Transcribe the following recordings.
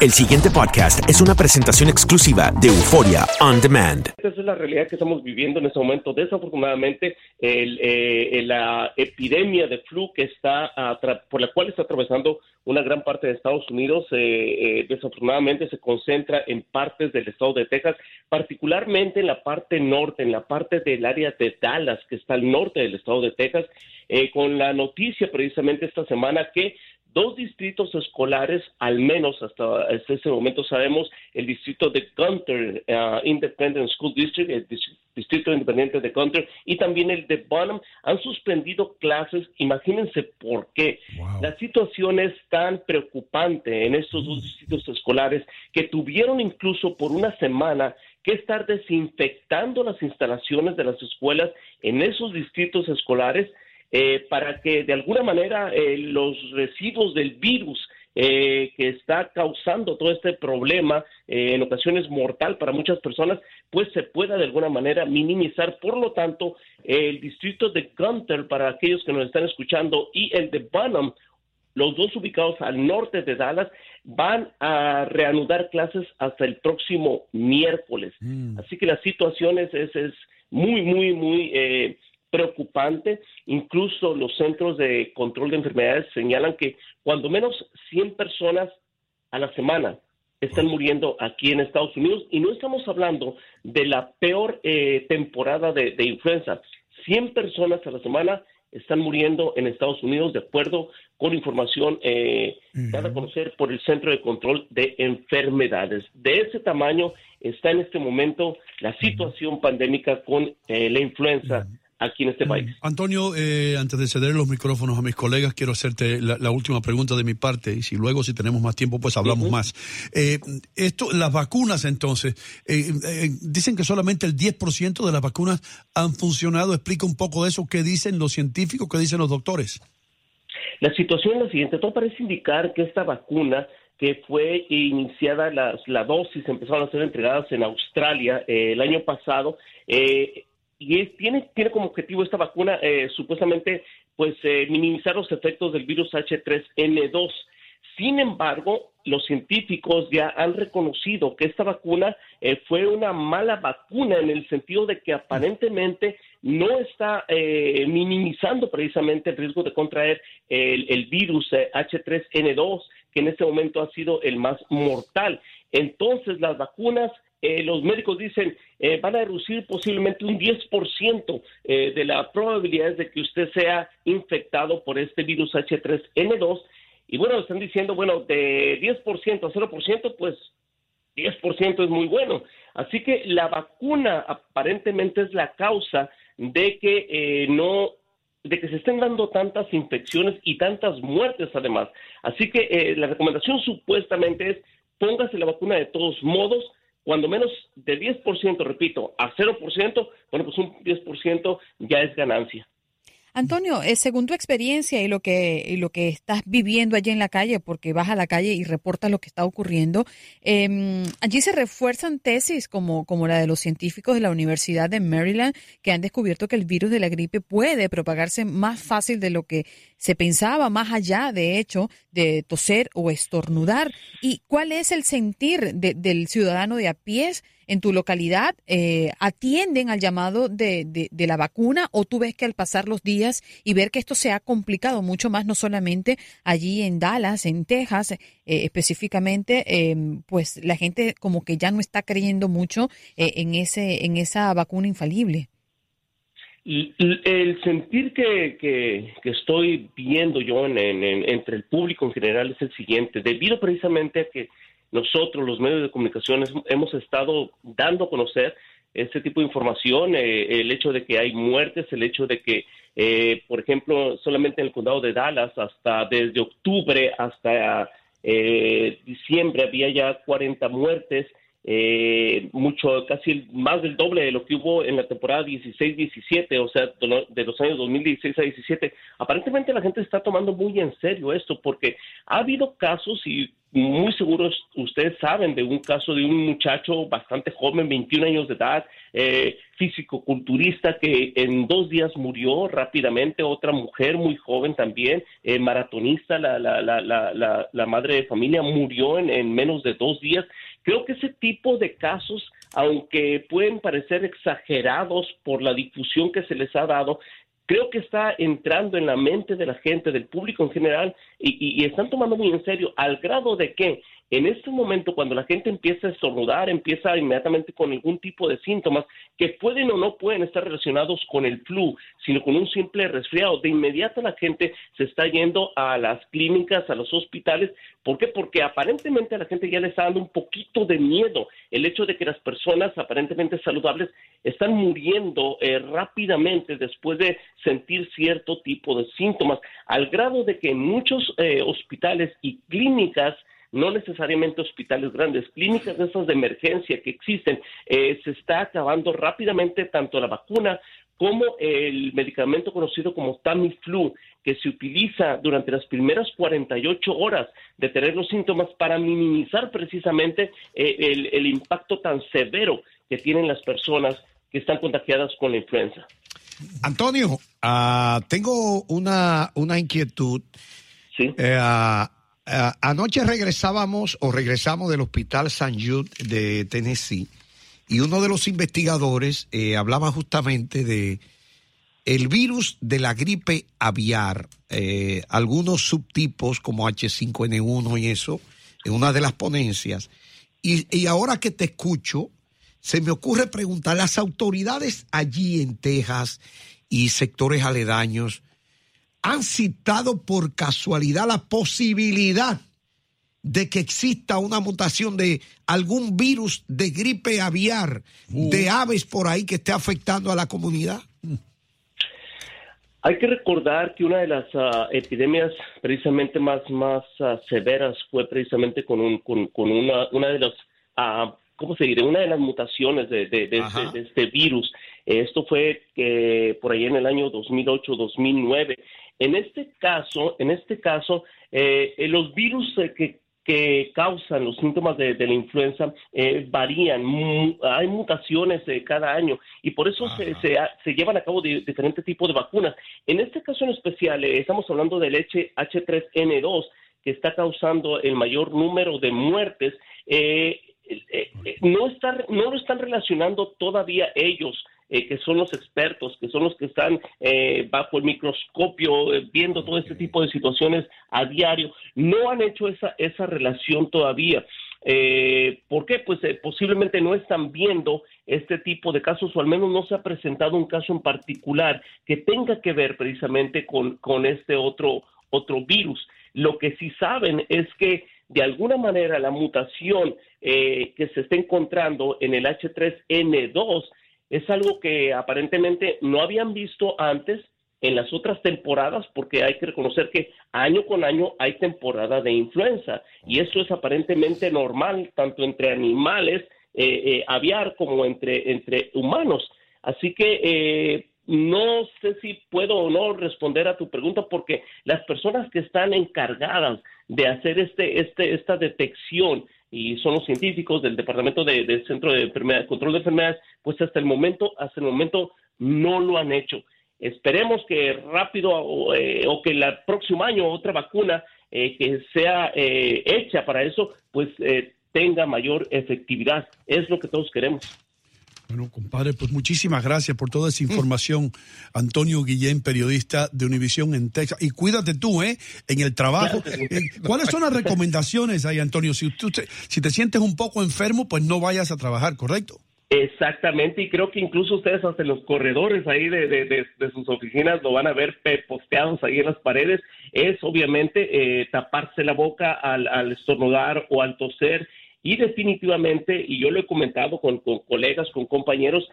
El siguiente podcast es una presentación exclusiva de Euforia On Demand. Esta es la realidad que estamos viviendo en este momento. Desafortunadamente, eh, la epidemia de flu que está por la cual está atravesando una gran parte de Estados Unidos, eh, eh, desafortunadamente se concentra en partes del estado de Texas, particularmente en la parte norte, en la parte del área de Dallas, que está al norte del estado de Texas, con la noticia precisamente esta semana que dos distritos escolares, al menos hasta, ese momento sabemos, el distrito de Gunter uh, Independent School District, el distrito independiente de Gunter, y también el de Bonham, han suspendido clases. Imagínense por qué. La situación es tan preocupante en estos dos distritos escolares que tuvieron incluso por una semana que estar desinfectando las instalaciones de las escuelas en esos distritos escolares eh, para que de alguna manera eh, los residuos del virus eh, que está causando todo este problema, en ocasiones mortal para muchas personas, pues se pueda de alguna manera minimizar. Por lo tanto, el distrito de Gunter, para aquellos que nos están escuchando, y el de Bonham, los dos ubicados al norte de Dallas, van a reanudar clases hasta el próximo miércoles. Mm. Así que la situación es, es, es muy, muy, muy preocupante. Incluso los centros de control de enfermedades señalan que cuando menos 100 personas a la semana están muriendo aquí en Estados Unidos y no estamos hablando de la peor eh, temporada de, influenza. 100 personas a la semana están muriendo en Estados Unidos de acuerdo con información eh, dada a conocer por el Centro de Control de Enfermedades. De ese tamaño está en este momento la situación pandémica con eh, la influenza aquí en este mm. país. Antonio, eh, antes de ceder los micrófonos a mis colegas, quiero hacerte la, última pregunta de mi parte y si luego, si tenemos más tiempo, pues hablamos más. Eh, esto, las vacunas, entonces, eh, dicen que solamente el 10% de las vacunas han funcionado. Explica un poco de eso, qué dicen los científicos, qué dicen los doctores. La situación es la siguiente, todo parece indicar que esta vacuna que fue iniciada la, la dosis, empezaron a ser entregadas en Australia el año pasado, eh, y tiene, tiene como objetivo esta vacuna eh, supuestamente pues eh, minimizar los efectos del virus H3N2. Sin embargo, los científicos ya han reconocido que esta vacuna eh, fue una mala vacuna en el sentido de que aparentemente no está minimizando precisamente el riesgo de contraer el, el virus H3N2, que en este momento ha sido el más mortal. Entonces, las vacunas eh, los médicos dicen eh, van a reducir posiblemente un 10% eh, de la probabilidad de que usted sea infectado por este virus H3N2. Y bueno, están diciendo, bueno, de 10% a 0%, pues 10% es muy bueno. Así que la vacuna aparentemente es la causa de que no de que se estén dando tantas infecciones y tantas muertes además. Así que la recomendación supuestamente es póngase la vacuna de todos modos, cuando menos de 10%, repito, a 0%, bueno, pues un 10% ya es ganancia. Antonio, eh, según tu experiencia y lo que lo que estás viviendo allí en la calle, porque vas a la calle y reportas lo que está ocurriendo, em, allí se refuerzan tesis como, como la de los científicos de la Universidad de Maryland que han descubierto que el virus de la gripe puede propagarse más fácil de lo que se pensaba, más allá, de hecho, de toser o estornudar. ¿Y cuál es el sentir del ciudadano de a pie? En tu localidad eh, atienden al llamado de, de, la vacuna o tú ves que al pasar los días y ver que esto se ha complicado mucho más, no solamente allí en Dallas, en Texas eh, específicamente, em, pues la gente como que ya no está creyendo mucho eh, en, ese, en esa vacuna infalible. El sentir que, que, estoy viendo yo en, entre el público en general es el siguiente, debido precisamente a que nosotros, los medios de comunicación, hemos estado dando a conocer este tipo de información, eh, el hecho de que hay muertes, el hecho de que, eh, por ejemplo, solamente en el condado de Dallas, hasta desde octubre hasta eh, diciembre había ya 40 muertes eh, mucho, casi más del doble de lo que hubo en la temporada 16-17, o sea, de los años 2016 a 17. Aparentemente la gente está tomando muy en serio esto porque ha habido casos y muy seguros ustedes saben de un caso de un muchacho bastante joven, 21 años de edad, eh, físico-culturista que en dos días murió rápidamente, otra mujer muy joven también, eh, maratonista, la, la, la, la, madre de familia murió en, en menos de dos días. Creo que ese tipo de casos, aunque pueden parecer exagerados por la difusión que se les ha dado, creo que está entrando en la mente de la gente, del público en general, y, están tomando muy en serio, al grado de que en este momento, cuando la gente empieza a estornudar, empieza inmediatamente con algún tipo de síntomas que pueden o no pueden estar relacionados con el flu, sino con un simple resfriado, de inmediato la gente se está yendo a las clínicas, a los hospitales. ¿Por qué? Porque aparentemente a la gente ya le está dando un poquito de miedo el hecho de que las personas aparentemente saludables están muriendo eh, rápidamente después de sentir cierto tipo de síntomas, al grado de que en muchos eh, hospitales y clínicas no necesariamente hospitales grandes, clínicas de esas de emergencia que existen, eh, se está acabando rápidamente tanto la vacuna como el medicamento conocido como Tamiflu, que se utiliza durante las primeras 48 horas de tener los síntomas para minimizar precisamente eh, el, impacto tan severo que tienen las personas que están contagiadas con la influenza. Antonio, ah, tengo una, una inquietud. Sí. Eh, Ah, anoche regresábamos o regresamos del Hospital San Jude de Tennessee y uno de los investigadores eh, hablaba justamente de el virus de la gripe aviar, eh, algunos subtipos como H5N1 y eso, en una de las ponencias. Y, y ahora que te escucho, se me ocurre preguntar, las autoridades allí en Texas y sectores aledaños, han citado por casualidad la posibilidad de que exista una mutación de algún virus de gripe aviar de uh. aves por ahí que esté afectando a la comunidad? Hay que recordar que una de las ah, epidemias precisamente más, más ah, severas fue precisamente con, un, con, una, una de las, uh, ¿cómo se dice? Una de las mutaciones de, de, de, este, este, virus. Esto fue eh, por ahí en el año 2008-2009 en este caso, en este caso, eh, eh, los virus eh, que, causan los síntomas de, la influenza varían, hay mutaciones cada año y por eso se, se, llevan a cabo diferentes tipos de vacunas. En este caso en especial, estamos hablando del H3N2 que está causando el mayor número de muertes. no, no lo están relacionando todavía ellos eh, que son los expertos, que son los que están eh, bajo el microscopio eh, viendo todo este tipo de situaciones a diario, no han hecho esa, esa relación todavía. ¿Por qué? Pues posiblemente no están viendo este tipo de casos o al menos no se ha presentado un caso en particular que tenga que ver precisamente con, con este otro, otro virus. Lo que sí saben es que de alguna manera la mutación que se está encontrando en el H3N2 es algo que aparentemente no habían visto antes en las otras temporadas, porque hay que reconocer que año con año hay temporada de influenza y eso es aparentemente normal tanto entre animales eh, eh, aviar como entre, entre humanos. Así que eh, no sé si puedo o no responder a tu pregunta porque las personas que están encargadas de hacer este, este, esta detección y son los científicos del Departamento de, Centro de Control de Enfermedades, pues hasta el momento, hasta el momento no lo han hecho. Esperemos que rápido o, eh, que el próximo año otra vacuna eh, que sea eh, hecha para eso, pues tenga mayor efectividad. Es lo que todos queremos. Bueno, compadre, pues muchísimas gracias por toda esa información. Antonio Guillén, periodista de Univisión en Texas. Y cuídate tú, ¿eh? En el trabajo. Eh, ¿Cuáles son las recomendaciones ahí, Antonio? Si, te, si te sientes un poco enfermo, pues no vayas a trabajar, ¿correcto? Exactamente, y creo que incluso ustedes hasta en los corredores ahí de, de, sus oficinas lo van a ver posteados ahí en las paredes, es obviamente eh, taparse la boca al, al estornudar o al toser y definitivamente, y yo lo he comentado con, colegas, con compañeros,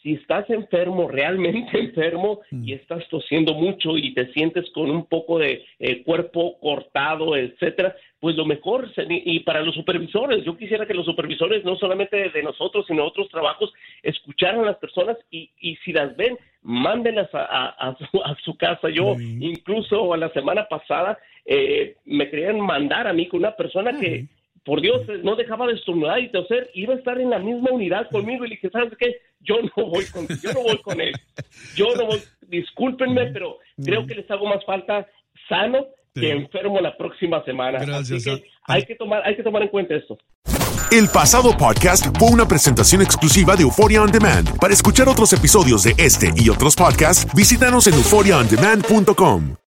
si estás enfermo, realmente enfermo, y estás tosiendo mucho y te sientes con un poco de eh, cuerpo cortado, etcétera, pues lo mejor, y para los supervisores, yo quisiera que los supervisores, no solamente de nosotros, sino de otros trabajos, escucharan a las personas y, y si las ven, mándenlas a, su, casa. Yo, incluso la semana pasada, eh, me querían mandar a mí con una persona que por Dios, no dejaba de estornudar y toser, iba a estar en la misma unidad conmigo y le dije, ¿sabes qué? Yo no voy con, yo no voy con él. Yo no voy, discúlpenme, pero creo que les hago más falta sano que enfermo la próxima semana. Gracias. Así que hay que tomar, hay que tomar en cuenta esto. El pasado podcast fue una presentación exclusiva de Euphoria On Demand. Para escuchar otros episodios de este y otros podcasts, visítanos en euphoriaondemand.com.